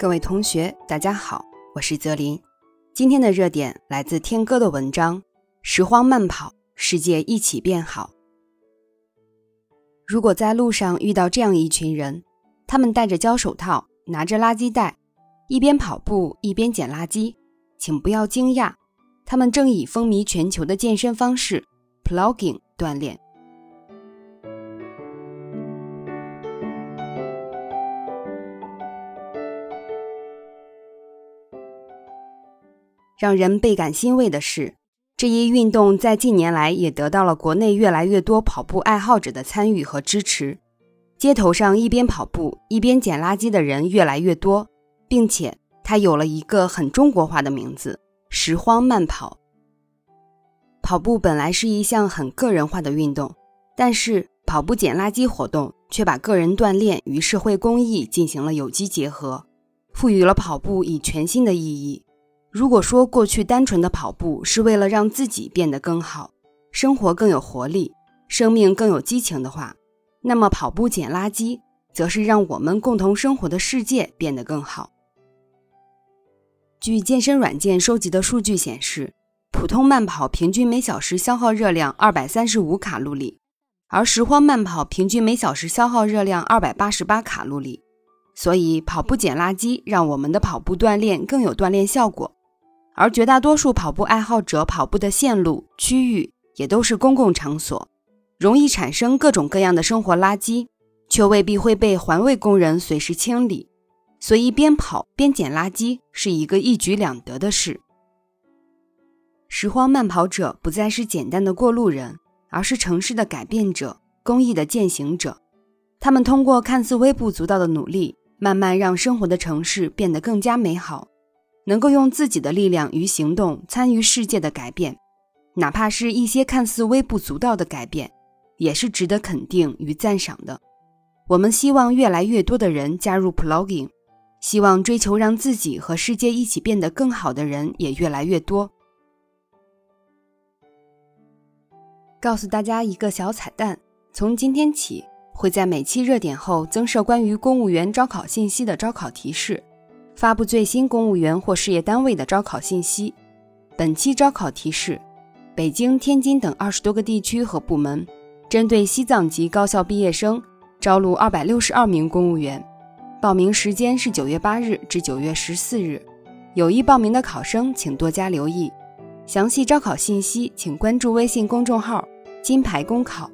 各位同学，大家好，我是泽林。今天的热点来自天哥的文章《拾荒慢跑，世界一起变好》。如果在路上遇到这样一群人，他们戴着胶手套，拿着垃圾袋，一边跑步一边捡垃圾，请不要惊讶，他们正以风靡全球的健身方式 ——plugging 锻炼。让人倍感欣慰的是，这一运动在近年来也得到了国内越来越多跑步爱好者的参与和支持。街头上一边跑步一边捡垃圾的人越来越多，并且它有了一个很中国化的名字——拾荒慢跑。跑步本来是一项很个人化的运动，但是跑步捡垃圾活动却把个人锻炼与社会公益进行了有机结合，赋予了跑步以全新的意义。如果说过去单纯的跑步是为了让自己变得更好，生活更有活力，生命更有激情的话，那么跑步捡垃圾则是让我们共同生活的世界变得更好。据健身软件收集的数据显示，普通慢跑平均每小时消耗热量二百三十五卡路里，而拾荒慢跑平均每小时消耗热量二百八十八卡路里。所以，跑步捡垃圾让我们的跑步锻炼更有锻炼效果。而绝大多数跑步爱好者跑步的线路区域也都是公共场所，容易产生各种各样的生活垃圾，却未必会被环卫工人随时清理。所以边跑边捡垃圾是一个一举两得的事。拾荒慢跑者不再是简单的过路人，而是城市的改变者、公益的践行者。他们通过看似微不足道的努力，慢慢让生活的城市变得更加美好。能够用自己的力量与行动参与世界的改变，哪怕是一些看似微不足道的改变，也是值得肯定与赞赏的。我们希望越来越多的人加入 Plugging，希望追求让自己和世界一起变得更好的人也越来越多。告诉大家一个小彩蛋：从今天起，会在每期热点后增设关于公务员招考信息的招考提示。发布最新公务员或事业单位的招考信息。本期招考提示：北京、天津等二十多个地区和部门，针对西藏籍高校毕业生招录二百六十二名公务员。报名时间是九月八日至九月十四日。有意报名的考生请多加留意。详细招考信息请关注微信公众号“金牌公考”。